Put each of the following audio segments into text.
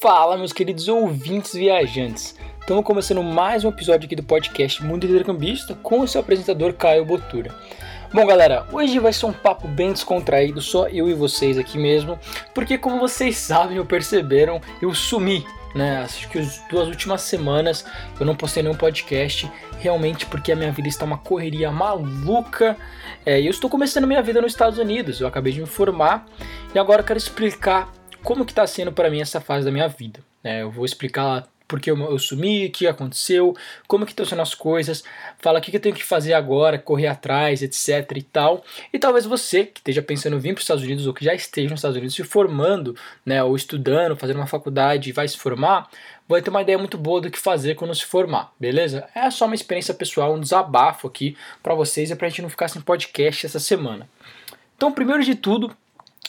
Fala, meus queridos ouvintes viajantes. Estamos começando mais um episódio aqui do podcast Mundo Intercambista com o seu apresentador Caio Botura. Bom, galera, hoje vai ser um papo bem descontraído, só eu e vocês aqui mesmo, porque como vocês sabem ou perceberam, eu sumi né? Acho que as duas últimas semanas eu não postei nenhum podcast, realmente porque a minha vida está uma correria maluca. É, eu estou começando minha vida nos Estados Unidos. Eu acabei de me formar e agora eu quero explicar como que está sendo para mim essa fase da minha vida. É, eu vou explicar porque eu, eu sumi, o que aconteceu, como que estão sendo as coisas, fala o que, que eu tenho que fazer agora, correr atrás, etc e tal. E talvez você que esteja pensando em vir para os Estados Unidos ou que já esteja nos Estados Unidos se formando, né, ou estudando, fazendo uma faculdade e vai se formar, vai ter uma ideia muito boa do que fazer quando se formar, beleza? É só uma experiência pessoal, um desabafo aqui para vocês e para a gente não ficar sem podcast essa semana. Então, primeiro de tudo,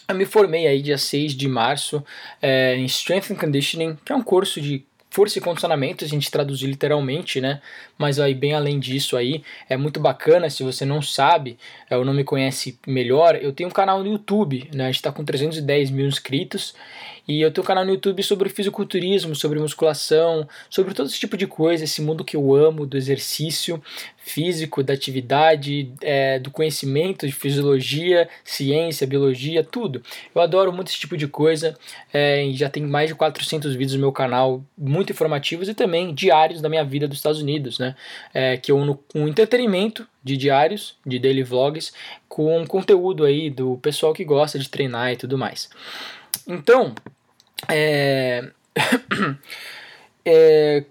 eu me formei aí dia 6 de março é, em Strength and Conditioning, que é um curso de força e condicionamento, a gente traduzir literalmente, né? Mas aí bem além disso aí, é muito bacana, se você não sabe é, ou não me conhece melhor, eu tenho um canal no YouTube, né? A gente tá com 310 mil inscritos e eu tenho um canal no YouTube sobre fisiculturismo, sobre musculação, sobre todo esse tipo de coisa, esse mundo que eu amo, do exercício físico, da atividade, é, do conhecimento de fisiologia, ciência, biologia, tudo. Eu adoro muito esse tipo de coisa é, já tem mais de 400 vídeos no meu canal, muito informativos e também diários da minha vida dos Estados Unidos, né? É, que eu uno com entretenimento de diários, de daily vlogs, com conteúdo aí do pessoal que gosta de treinar e tudo mais. Então, é, é,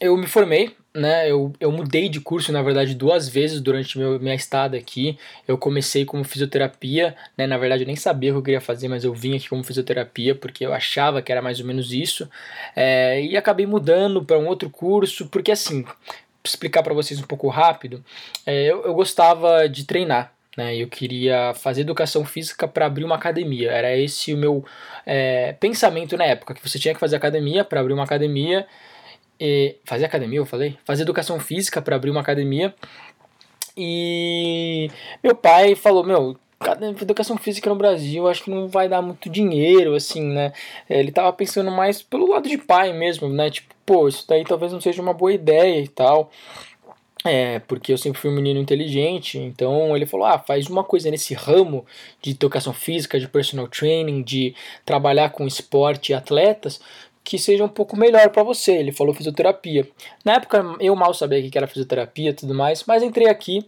eu me formei né, eu, eu mudei de curso, na verdade, duas vezes durante meu, minha estada aqui. Eu comecei como fisioterapia, né, na verdade eu nem sabia o que eu queria fazer, mas eu vim aqui como fisioterapia porque eu achava que era mais ou menos isso. É, e acabei mudando para um outro curso, porque assim, explicar para vocês um pouco rápido, é, eu, eu gostava de treinar, né? Eu queria fazer educação física para abrir uma academia. Era esse o meu é, pensamento na época, que você tinha que fazer academia para abrir uma academia e fazer academia, eu falei? Fazer educação física para abrir uma academia. E meu pai falou: Meu, educação física no Brasil acho que não vai dar muito dinheiro, assim, né? Ele tava pensando mais pelo lado de pai mesmo, né? Tipo, pô, isso daí talvez não seja uma boa ideia e tal. É, porque eu sempre fui um menino inteligente, então ele falou: ah, faz uma coisa nesse ramo de educação física, de personal training, de trabalhar com esporte e atletas, que seja um pouco melhor para você. Ele falou fisioterapia. Na época eu mal sabia o que era fisioterapia e tudo mais, mas entrei aqui.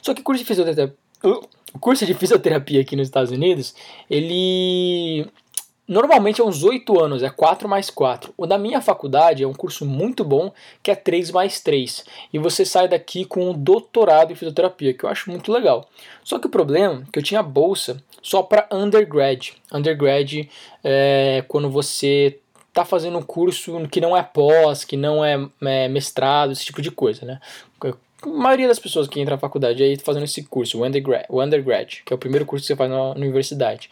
Só que curso de fisioterapia, o curso de fisioterapia aqui nos Estados Unidos, ele normalmente é uns 8 anos, é 4 mais 4. O da minha faculdade é um curso muito bom, que é 3 mais 3. E você sai daqui com um doutorado em fisioterapia, que eu acho muito legal. Só que o problema é que eu tinha bolsa só para undergrad. Undergrad é quando você tá fazendo um curso que não é pós, que não é, é mestrado, esse tipo de coisa, né? A maioria das pessoas que entram na faculdade aí fazendo esse curso, o undergrad, o undergrad, que é o primeiro curso que você faz na universidade.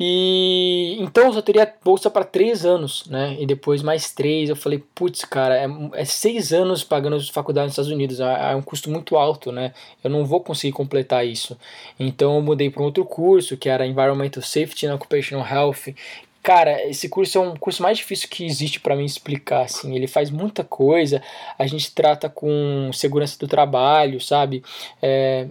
E então eu só teria bolsa para três anos, né? E depois mais três. Eu falei, putz, cara, é, é, seis anos pagando faculdade nos Estados Unidos. É, é, um custo muito alto, né? Eu não vou conseguir completar isso. Então eu mudei para um outro curso que era Environmental Safety and Occupational Health, Cara, esse curso é um curso mais difícil que existe para mim explicar, assim. Ele faz muita coisa, a gente trata com segurança do trabalho, sabe? É,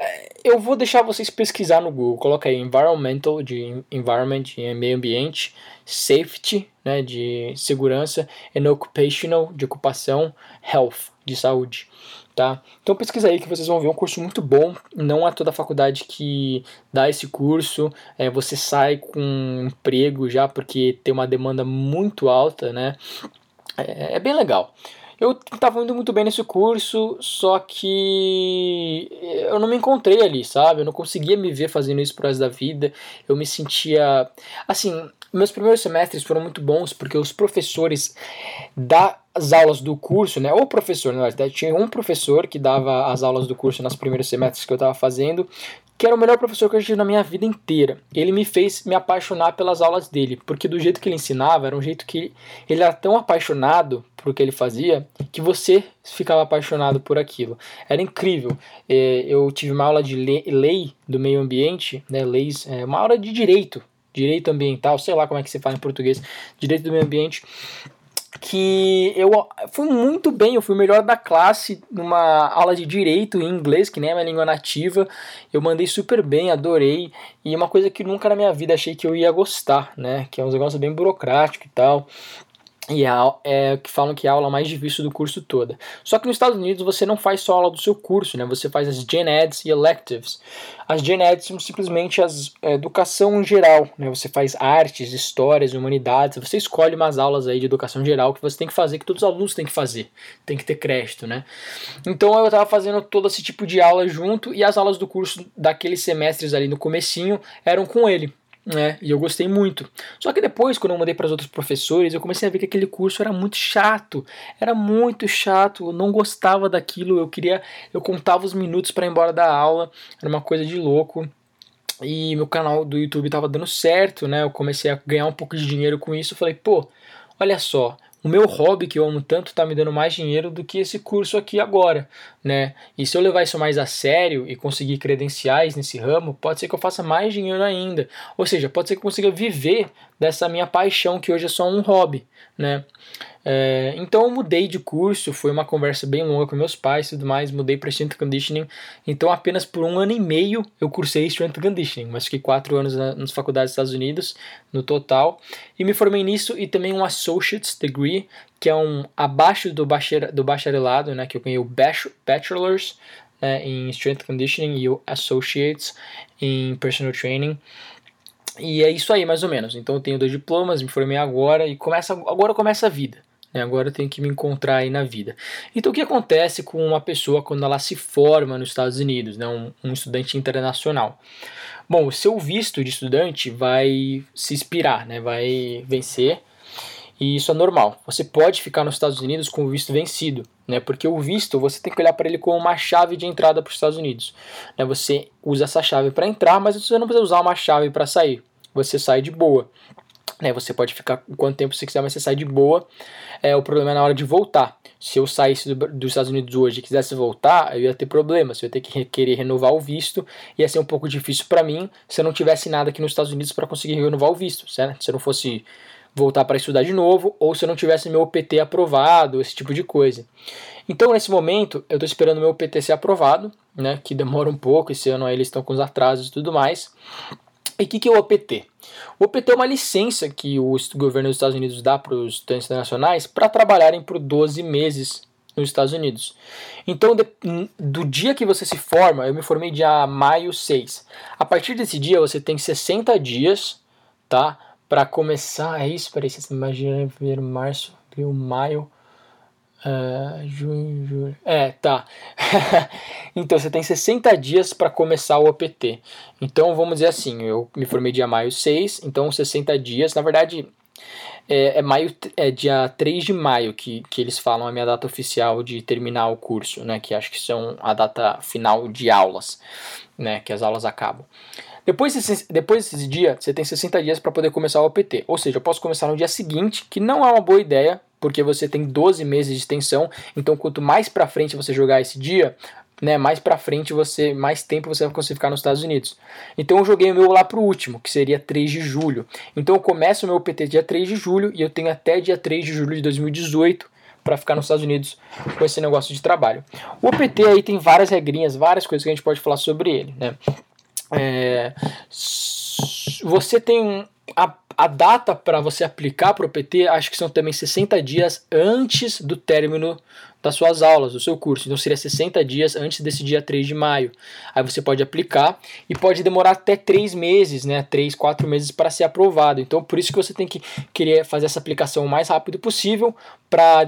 é eu vou deixar vocês pesquisar no Google, coloca aí environmental, de environment, de meio ambiente, safety, né, de segurança, and occupational, de ocupação, health, de saúde tá? Então pesquisa aí que vocês vão ver um curso muito bom, não é toda faculdade que dá esse curso, é, você sai com um emprego já porque tem uma demanda muito alta, né? É, é bem legal. Eu estava indo muito bem nesse curso, só que eu não me encontrei ali, sabe? Eu não conseguia me ver fazendo isso pro resto da vida. Eu me sentia. Assim, meus primeiros semestres foram muito bons porque os professores das aulas do curso, né? Ou professor, na verdade, tinha um professor que dava as aulas do curso nos primeiros semestres que eu estava fazendo, que era o melhor professor que eu tive na minha vida inteira. Ele me fez me apaixonar pelas aulas dele, porque do jeito que ele ensinava, era um jeito que ele era tão apaixonado por o que ele fazia, que você ficava apaixonado por aquilo. Era incrível. É, eu tive uma aula de lei do meio ambiente, né, leis, é, uma aula de direito direito ambiental, sei lá como é que se fala em português, direito do meio ambiente, que eu fui muito bem, eu fui o melhor da classe numa aula de direito em inglês, que nem é minha língua nativa. Eu mandei super bem, adorei. E uma coisa que nunca na minha vida achei que eu ia gostar, né? Que é um negócio bem burocrático e tal e é, é, que falam que é a aula mais difícil do curso toda. Só que nos Estados Unidos você não faz só a aula do seu curso, né? Você faz as Gen Eds e Electives. As Gen Eds são simplesmente as a é, educação geral, né? Você faz artes, histórias, humanidades. Você escolhe umas aulas aí de educação geral que você tem que fazer, que todos os alunos têm que fazer. Tem que ter crédito, né? Então eu estava fazendo todo esse tipo de aula junto e as aulas do curso daqueles semestres ali no comecinho eram com ele né? E eu gostei muito. Só que depois, quando eu mandei para os outros professores, eu comecei a ver que aquele curso era muito chato. Era muito chato, eu não gostava daquilo, eu queria, eu contava os minutos para ir embora da aula. Era uma coisa de louco. E meu canal do YouTube estava dando certo, né? Eu comecei a ganhar um pouco de dinheiro com isso. Eu falei, pô, olha só, o meu hobby que eu amo tanto está me dando mais dinheiro do que esse curso aqui agora, né? E se eu levar isso mais a sério e conseguir credenciais nesse ramo, pode ser que eu faça mais dinheiro ainda. Ou seja, pode ser que eu consiga viver dessa minha paixão que hoje é só um hobby, né? É, então eu mudei de curso, foi uma conversa bem longa com meus pais e tudo mais, mudei para Strength Conditioning. Então apenas por um ano e meio eu cursei Strength Conditioning, mas fiquei quatro anos na, nas faculdades dos Estados Unidos no total. E me formei nisso e também um Associate's Degree, que é um abaixo do, bachar, do bacharelado, né, que eu ganhei o Bachelor's né, em Strength Conditioning e o Associates em Personal Training. E é isso aí, mais ou menos. Então eu tenho dois diplomas, me formei agora e começa, agora começa a vida. Né? Agora eu tenho que me encontrar aí na vida. Então o que acontece com uma pessoa quando ela se forma nos Estados Unidos, né? um, um estudante internacional? Bom, o seu visto de estudante vai se expirar, né? vai vencer. E isso é normal. Você pode ficar nos Estados Unidos com o visto vencido, né? Porque o visto você tem que olhar para ele como uma chave de entrada para os Estados Unidos. Né? Você usa essa chave para entrar, mas você não precisa usar uma chave para sair. Você sai de boa. Né, você pode ficar quanto tempo você quiser, mas você sai de boa. É, o problema é na hora de voltar. Se eu saísse do, dos Estados Unidos hoje e quisesse voltar, eu ia ter problemas. Eu ia ter que querer renovar o visto. Ia ser um pouco difícil para mim se eu não tivesse nada aqui nos Estados Unidos para conseguir renovar o visto, certo? Se eu não fosse voltar para estudar de novo ou se eu não tivesse meu OPT aprovado, esse tipo de coisa. Então, nesse momento, eu estou esperando meu OPT ser aprovado, né, que demora um pouco, esse ano aí eles estão com os atrasos e tudo mais. E o que, que é o OPT? O OPT é uma licença que o governo dos Estados Unidos dá para os estudantes internacionais para trabalharem por 12 meses nos Estados Unidos. Então, de, do dia que você se forma, eu me formei dia maio 6. A partir desse dia, você tem 60 dias, tá? Para começar, é isso, peraí, você imagina, fevereiro, março, abril, maio, Uh, junho. É, tá. então você tem 60 dias para começar o OPT. Então vamos dizer assim, eu me formei dia maio 6, então 60 dias, na verdade é, é, maio, é dia 3 de maio que, que eles falam a minha data oficial de terminar o curso, né? Que acho que são a data final de aulas, né? Que as aulas acabam. Depois desse, depois desse dia, você tem 60 dias para poder começar o OPT. Ou seja, eu posso começar no dia seguinte, que não é uma boa ideia, porque você tem 12 meses de extensão. Então, quanto mais para frente você jogar esse dia, né, mais para frente você, mais tempo você vai conseguir ficar nos Estados Unidos. Então eu joguei o meu lá pro último, que seria 3 de julho. Então eu começo o meu PT dia 3 de julho e eu tenho até dia 3 de julho de 2018 para ficar nos Estados Unidos com esse negócio de trabalho. O PT aí tem várias regrinhas, várias coisas que a gente pode falar sobre ele, né? É, você tem a, a data para você aplicar para o PT, acho que são também 60 dias antes do término das suas aulas, do seu curso. Então seria 60 dias antes desse dia 3 de maio. Aí você pode aplicar e pode demorar até 3 meses, né? 3, 4 meses para ser aprovado. Então por isso que você tem que querer fazer essa aplicação o mais rápido possível para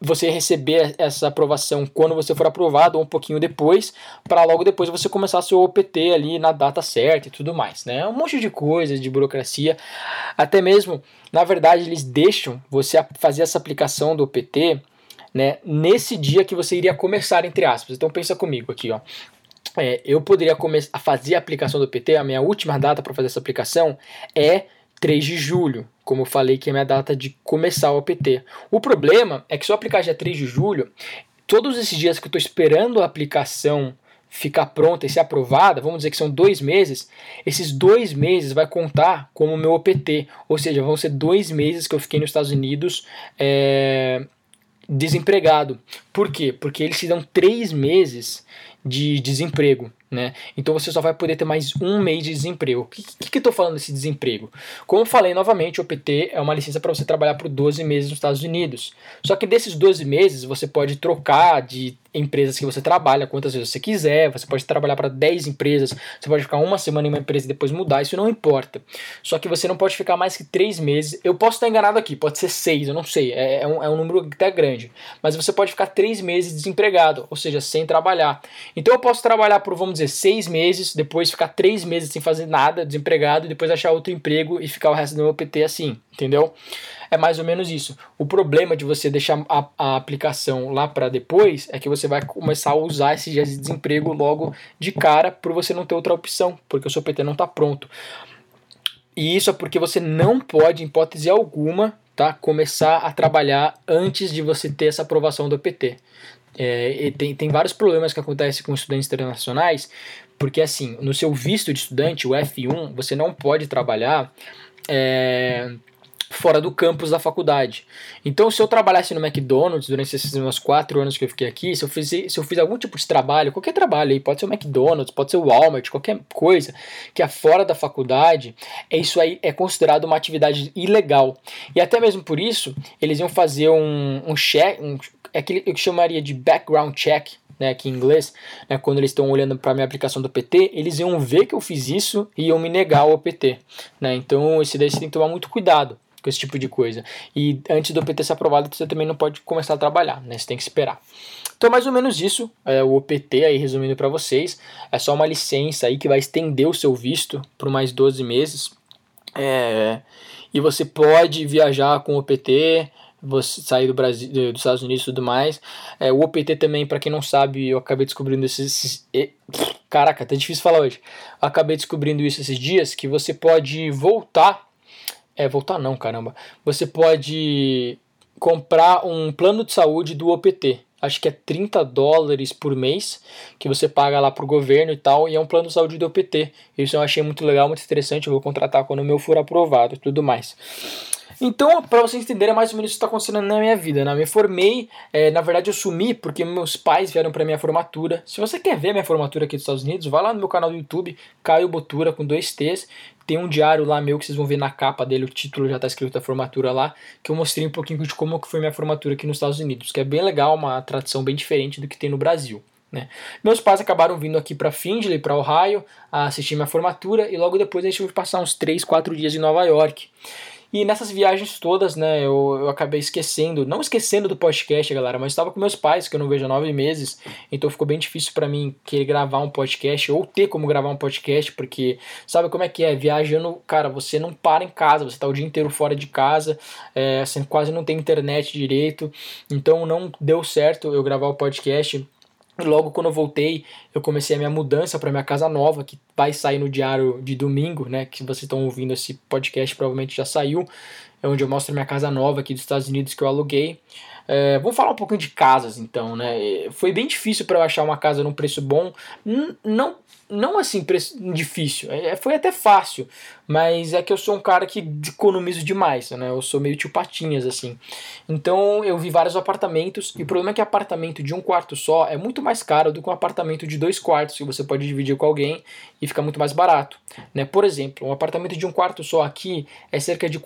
você receber essa aprovação quando você for aprovado ou um pouquinho depois, para logo depois você começar seu OPT ali na data certa e tudo mais, né? Um monte de coisas de burocracia. Até mesmo, na verdade, eles deixam você fazer essa aplicação do OPT, né, nesse dia que você iria começar entre aspas. Então pensa comigo aqui, ó. É, eu poderia começar a fazer a aplicação do PT, a minha última data para fazer essa aplicação é 3 de julho, como eu falei que é minha data de começar o APT. O problema é que se eu aplicar dia 3 de julho, todos esses dias que eu estou esperando a aplicação ficar pronta e ser aprovada, vamos dizer que são dois meses, esses dois meses vai contar como meu OPT, ou seja, vão ser dois meses que eu fiquei nos Estados Unidos é, desempregado. Por quê? Porque eles te dão três meses de desemprego né? Então você só vai poder ter mais um mês de desemprego. O que, que, que eu estou falando desse desemprego? Como eu falei novamente, o OPT é uma licença para você trabalhar por 12 meses nos Estados Unidos. Só que desses 12 meses você pode trocar de empresas que você trabalha quantas vezes você quiser, você pode trabalhar para 10 empresas, você pode ficar uma semana em uma empresa e depois mudar, isso não importa. Só que você não pode ficar mais que 3 meses. Eu posso estar enganado aqui, pode ser 6, eu não sei, é, é, um, é um número até grande. Mas você pode ficar 3 meses desempregado, ou seja, sem trabalhar. Então eu posso trabalhar por, vamos dizer, 6 meses, depois ficar 3 meses sem fazer nada, desempregado, e depois achar outro emprego e ficar o resto do meu PT assim, entendeu? É mais ou menos isso. O problema de você deixar a, a aplicação lá para depois é que você vai começar a usar esse dia de desemprego logo de cara por você não ter outra opção, porque o seu PT não está pronto. E isso é porque você não pode, em hipótese alguma, tá, começar a trabalhar antes de você ter essa aprovação do PT. É, tem, tem vários problemas que acontecem com estudantes internacionais, porque assim, no seu visto de estudante, o F1, você não pode trabalhar. É, fora do campus da faculdade. Então, se eu trabalhasse no McDonald's durante esses meus quatro anos que eu fiquei aqui, se eu, fiz, se eu fiz algum tipo de trabalho, qualquer trabalho aí, pode ser o McDonald's, pode ser o Walmart, qualquer coisa que é fora da faculdade, é isso aí é considerado uma atividade ilegal. E até mesmo por isso, eles iam fazer um, um check, um, é aquele que eu chamaria de background check, né, aqui em inglês, né, quando eles estão olhando para a minha aplicação do PT, eles iam ver que eu fiz isso e iam me negar o PT. Né? Então, esse daí você tem que tomar muito cuidado com esse tipo de coisa. E antes do OPT ser aprovado, você também não pode começar a trabalhar, né? Você tem que esperar. Então, mais ou menos isso, é o OPT aí resumindo para vocês, é só uma licença aí que vai estender o seu visto por mais 12 meses. É, e você pode viajar com o OPT, você sair do Brasil, dos Estados Unidos e tudo mais. É, o OPT também, para quem não sabe, eu acabei descobrindo esses, esses Caraca, tá difícil falar hoje. Acabei descobrindo isso esses dias que você pode voltar é, voltar não, caramba. Você pode comprar um plano de saúde do OPT. Acho que é 30 dólares por mês que você paga lá pro governo e tal, e é um plano de saúde do OPT. Isso eu achei muito legal, muito interessante. Eu vou contratar quando o meu for aprovado e tudo mais. Então, para vocês entenderem mais ou menos o que está acontecendo na minha vida, né? Eu me formei, é, na verdade eu sumi porque meus pais vieram para minha formatura. Se você quer ver minha formatura aqui dos Estados Unidos, vai lá no meu canal do YouTube, Caio Botura com dois T's. Tem um diário lá meu que vocês vão ver na capa dele, o título já está escrito da formatura lá, que eu mostrei um pouquinho de como foi minha formatura aqui nos Estados Unidos, que é bem legal, uma tradição bem diferente do que tem no Brasil. Né? Meus pais acabaram vindo aqui para Findlay, para Ohio, a assistir minha formatura e logo depois a gente foi passar uns 3, 4 dias em Nova York. E nessas viagens todas, né, eu, eu acabei esquecendo, não esquecendo do podcast, galera, mas estava com meus pais, que eu não vejo há nove meses, então ficou bem difícil para mim querer gravar um podcast, ou ter como gravar um podcast, porque sabe como é que é? Viajando, cara, você não para em casa, você tá o dia inteiro fora de casa, é, você quase não tem internet direito, então não deu certo eu gravar o podcast Logo quando eu voltei, eu comecei a minha mudança para minha casa nova, que vai sair no diário de domingo, né? Que vocês estão ouvindo esse podcast, provavelmente já saiu. É onde eu mostro minha casa nova aqui dos Estados Unidos que eu aluguei. É, vamos falar um pouquinho de casas, então, né? Foi bem difícil para eu achar uma casa num preço bom. Não não assim difícil, é, foi até fácil, mas é que eu sou um cara que economizo demais, né? Eu sou meio tio patinhas assim. Então eu vi vários apartamentos e o problema é que apartamento de um quarto só é muito mais caro do que um apartamento de dois quartos que você pode dividir com alguém e fica muito mais barato, né? Por exemplo, um apartamento de um quarto só aqui é cerca de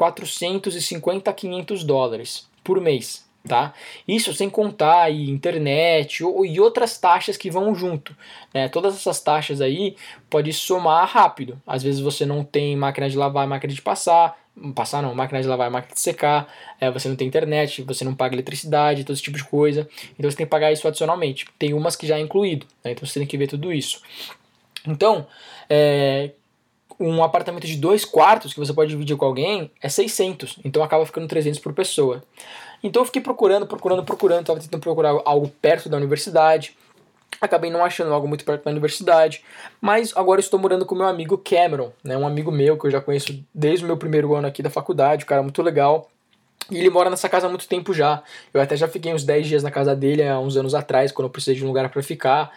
450 a 500 dólares por mês, tá? Isso sem contar aí internet ou, e outras taxas que vão junto, né? Todas essas taxas aí pode somar rápido. Às vezes você não tem máquina de lavar, máquina de passar, passar não, máquina de lavar, máquina de secar, é, você não tem internet, você não paga eletricidade, todo esse tipo de coisa. Então você tem que pagar isso adicionalmente. Tem umas que já é incluído, né? então você tem que ver tudo isso. Então, é, um apartamento de dois quartos que você pode dividir com alguém é 600, então acaba ficando 300 por pessoa. Então eu fiquei procurando, procurando, procurando, estava tentando procurar algo perto da universidade. Acabei não achando algo muito perto da universidade, mas agora estou morando com meu amigo Cameron, né, um amigo meu que eu já conheço desde o meu primeiro ano aqui da faculdade, um cara muito legal. E ele mora nessa casa há muito tempo já. Eu até já fiquei uns 10 dias na casa dele há uns anos atrás, quando eu precisei de um lugar para ficar.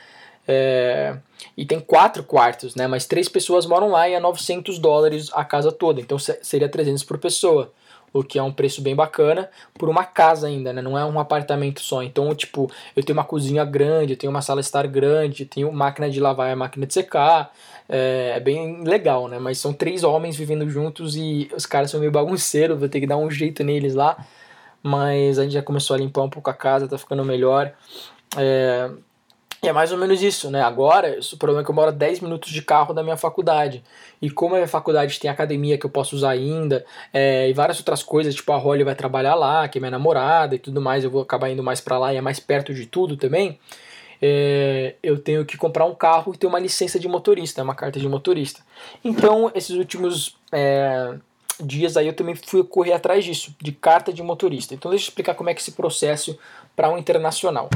É, e tem quatro quartos, né? Mas três pessoas moram lá e é 900 dólares a casa toda. Então seria 300 por pessoa. O que é um preço bem bacana por uma casa ainda, né? Não é um apartamento só. Então, tipo, eu tenho uma cozinha grande, eu tenho uma sala estar grande, tenho máquina de lavar e máquina de secar. É, é, bem legal, né? Mas são três homens vivendo juntos e os caras são meio bagunceiros, vou ter que dar um jeito neles lá. Mas a gente já começou a limpar um pouco a casa, tá ficando melhor. É, e é mais ou menos isso, né? Agora, o problema é que eu moro a 10 minutos de carro da minha faculdade. E como a minha faculdade tem academia que eu posso usar ainda, é, e várias outras coisas, tipo a Holly vai trabalhar lá, que é minha namorada e tudo mais, eu vou acabar indo mais para lá e é mais perto de tudo também. É, eu tenho que comprar um carro e ter uma licença de motorista, uma carta de motorista. Então, esses últimos é, dias aí eu também fui correr atrás disso, de carta de motorista. Então, deixa eu explicar como é que esse processo para um internacional.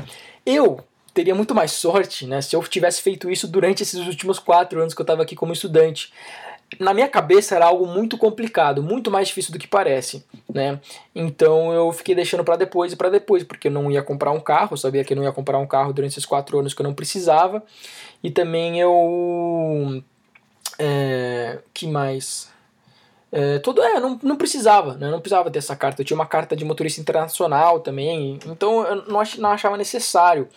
Eu teria muito mais sorte né, se eu tivesse feito isso durante esses últimos quatro anos que eu estava aqui como estudante. Na minha cabeça era algo muito complicado, muito mais difícil do que parece, né? Então eu fiquei deixando para depois e para depois, porque eu não ia comprar um carro, eu sabia que eu não ia comprar um carro durante esses quatro anos que eu não precisava, e também eu, é, que mais? É, é, não, não precisava, né? não precisava ter essa carta. Eu tinha uma carta de motorista internacional também, então eu não, ach, não achava necessário.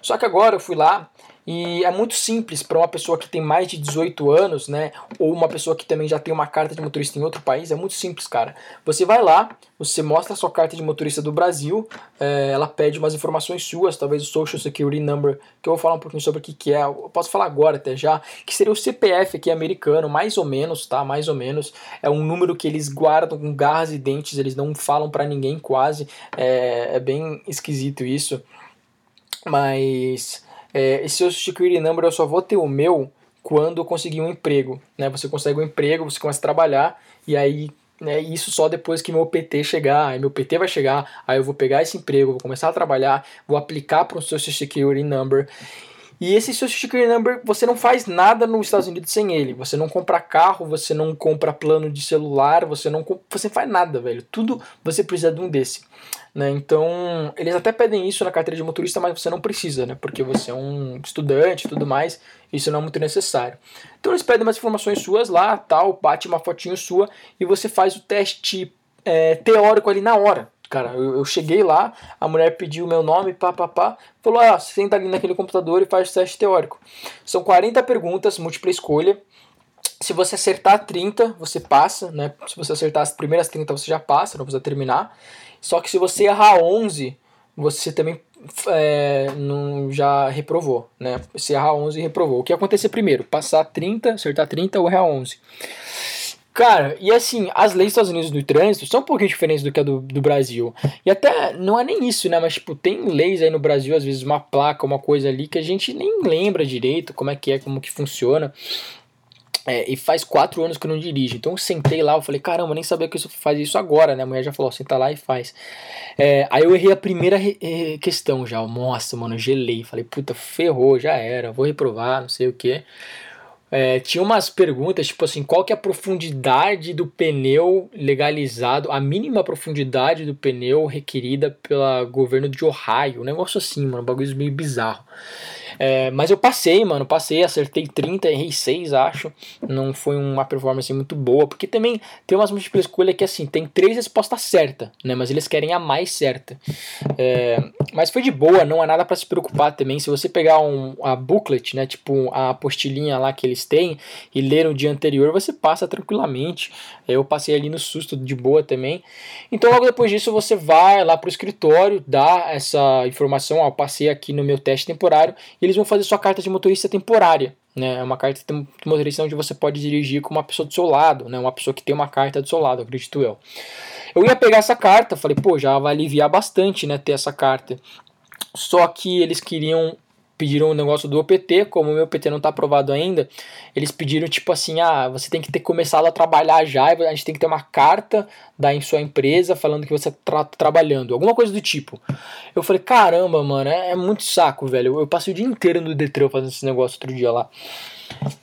Só que agora eu fui lá e é muito simples para uma pessoa que tem mais de 18 anos, né? Ou uma pessoa que também já tem uma carta de motorista em outro país. É muito simples, cara. Você vai lá, você mostra a sua carta de motorista do Brasil, é, ela pede umas informações suas, talvez o Social Security Number, que eu vou falar um pouquinho sobre o que, que é. Eu posso falar agora até já, que seria o CPF aqui americano, mais ou menos, tá? Mais ou menos. É um número que eles guardam com garras e dentes, eles não falam para ninguém quase. É, é bem esquisito isso. Mas é, esse Social Security Number eu só vou ter o meu quando eu conseguir um emprego. Né? Você consegue um emprego, você começa a trabalhar e aí né, isso só depois que meu PT chegar, aí meu PT vai chegar, aí eu vou pegar esse emprego, vou começar a trabalhar, vou aplicar para um Social Security Number e esse Social Security Number, você não faz nada nos Estados Unidos sem ele. Você não compra carro, você não compra plano de celular, você não você faz nada, velho. Tudo você precisa de um desse. Né? Então, eles até pedem isso na carteira de motorista, mas você não precisa, né? Porque você é um estudante e tudo mais, isso não é muito necessário. Então, eles pedem umas informações suas lá, tal, bate uma fotinho sua e você faz o teste é, teórico ali na hora cara. Eu, eu, cheguei lá, a mulher pediu o meu nome, pá, pá, pá. Falou, ah, senta ali naquele computador e faz o teste teórico. São 40 perguntas, múltipla escolha. Se você acertar 30, você passa, né? Se você acertar as primeiras 30, você já passa, não precisa terminar. Só que se você errar 11, você também é, não, já reprovou, né? Se errar 11, reprovou. O que acontecer primeiro? Passar 30, acertar 30 ou errar 11. Cara, e assim, as leis dos Estados Unidos do trânsito são um pouquinho diferentes do que a do, do Brasil. E até, não é nem isso, né? Mas, tipo, tem leis aí no Brasil, às vezes uma placa, uma coisa ali, que a gente nem lembra direito como é que é, como que funciona. É, e faz quatro anos que eu não dirijo. Então eu sentei lá, eu falei, caramba, nem sabia que isso faz isso agora, né? A mulher já falou, senta lá e faz. É, aí eu errei a primeira questão já. Nossa, mano, gelei. Falei, puta, ferrou, já era, vou reprovar, não sei o que. É, tinha umas perguntas, tipo assim, qual que é a profundidade do pneu legalizado, a mínima profundidade do pneu requerida pelo governo de Ohio, um negócio assim, mano, um bagulho meio bizarro. É, mas eu passei, mano, passei, acertei 30, errei 6, acho. Não foi uma performance muito boa, porque também tem umas múltiplas escolhas que assim, tem três respostas certas, né? Mas eles querem a mais certa. É, mas foi de boa, não há nada para se preocupar também. Se você pegar um, a booklet, né? Tipo a apostilinha lá que eles têm e ler no dia anterior, você passa tranquilamente. Eu passei ali no susto de boa também. Então logo depois disso você vai lá pro escritório, dá essa informação, ó, passei aqui no meu teste temporário eles vão fazer sua carta de motorista temporária. Né? É uma carta de motorista onde você pode dirigir com uma pessoa do seu lado, né? uma pessoa que tem uma carta do seu lado, acredito eu. Eu ia pegar essa carta, falei, pô, já vai aliviar bastante né, ter essa carta. Só que eles queriam pediram o um negócio do OPT, como o meu OPT não está aprovado ainda, eles pediram tipo assim, ah, você tem que ter começado a trabalhar já, a gente tem que ter uma carta da em sua empresa falando que você está trabalhando, alguma coisa do tipo. Eu falei, caramba, mano, é, é muito saco, velho. Eu, eu passei o dia inteiro no Detran fazendo esse negócio outro dia lá.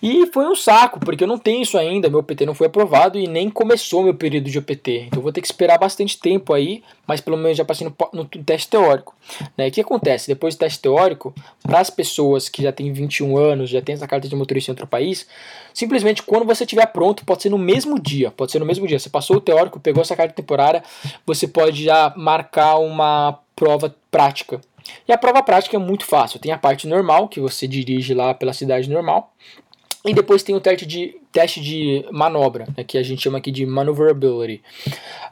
E foi um saco, porque eu não tenho isso ainda, meu PT não foi aprovado e nem começou meu período de OPT. Então vou ter que esperar bastante tempo aí, mas pelo menos já passei no, no teste teórico. Né? O que acontece? Depois do teste teórico, para as pessoas que já têm 21 anos, já têm essa carta de motorista em outro país, simplesmente quando você estiver pronto, pode ser no mesmo dia, pode ser no mesmo dia. Você passou o teórico, pegou essa carta temporária, você pode já marcar uma prova prática. E a prova prática é muito fácil. Tem a parte normal, que você dirige lá pela cidade normal. E depois tem o teste de, teste de manobra, né, que a gente chama aqui de maneuverability.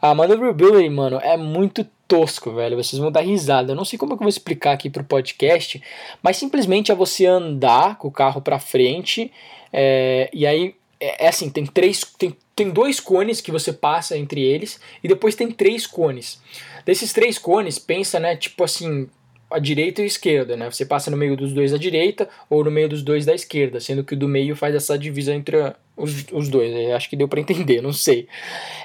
A maneuverability, mano, é muito tosco, velho. Vocês vão dar risada. Eu não sei como é eu vou explicar aqui pro podcast, mas simplesmente é você andar com o carro para frente. É, e aí, é, é, assim, tem três. Tem, tem dois cones que você passa entre eles, e depois tem três cones. Desses três cones, pensa, né, tipo assim, a direita e a esquerda, né? Você passa no meio dos dois da direita ou no meio dos dois da esquerda, sendo que o do meio faz essa divisão entre os, os dois. Eu acho que deu para entender, não sei.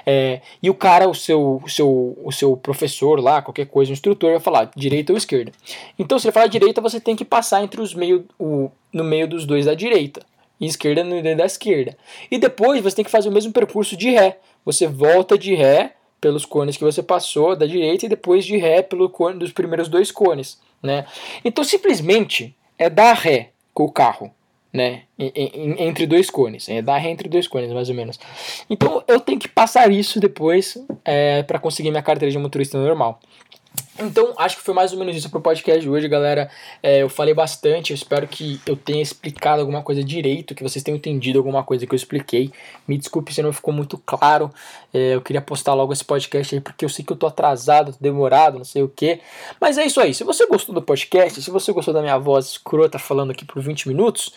É, e o cara, o seu, o, seu, o seu professor lá, qualquer coisa, o instrutor, vai falar direita ou esquerda. Então, se ele falar direita, você tem que passar entre os meio, o, no meio dos dois da direita e esquerda no meio da esquerda. E depois você tem que fazer o mesmo percurso de ré. Você volta de ré pelos cones que você passou da direita e depois de ré pelo cone dos primeiros dois cones, né? Então simplesmente é dar ré com o carro, né? entre dois cones, é dar ré entre dois cones mais ou menos. Então eu tenho que passar isso depois é, para conseguir minha carteira de motorista normal. Então, acho que foi mais ou menos isso pro podcast de hoje, galera. É, eu falei bastante, eu espero que eu tenha explicado alguma coisa direito, que vocês tenham entendido alguma coisa que eu expliquei. Me desculpe se não ficou muito claro. É, eu queria postar logo esse podcast aí, porque eu sei que eu tô atrasado, tô demorado, não sei o que. Mas é isso aí. Se você gostou do podcast, se você gostou da minha voz escrota falando aqui por 20 minutos,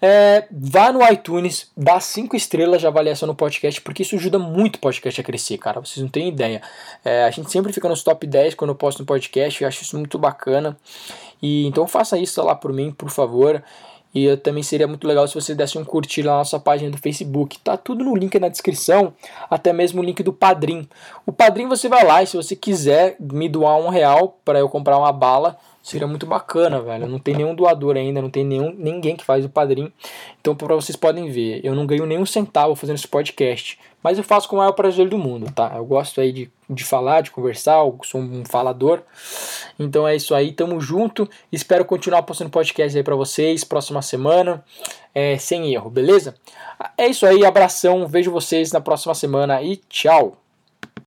é, vá no iTunes, dá 5 estrelas de avaliação no podcast, porque isso ajuda muito o podcast a crescer, cara. Vocês não têm ideia. É, a gente sempre fica nos top 10 quando eu posto no podcast, eu acho isso muito bacana. E então faça isso lá por mim, por favor. E também seria muito legal se você desse um curtir na nossa página do Facebook. Tá tudo no link na descrição, até mesmo o link do Padrim. O Padrim você vai lá e se você quiser me doar um real para eu comprar uma bala, seria muito bacana, velho. Não tem nenhum doador ainda, não tem nenhum, ninguém que faz o Padrim. Então, para vocês podem ver, eu não ganho nenhum centavo fazendo esse podcast. Mas eu faço com o maior prazer do mundo, tá? Eu gosto aí de, de falar, de conversar, eu sou um falador. Então é isso aí, tamo junto. Espero continuar postando podcast aí pra vocês, próxima semana, é, sem erro, beleza? É isso aí, abração, vejo vocês na próxima semana e tchau!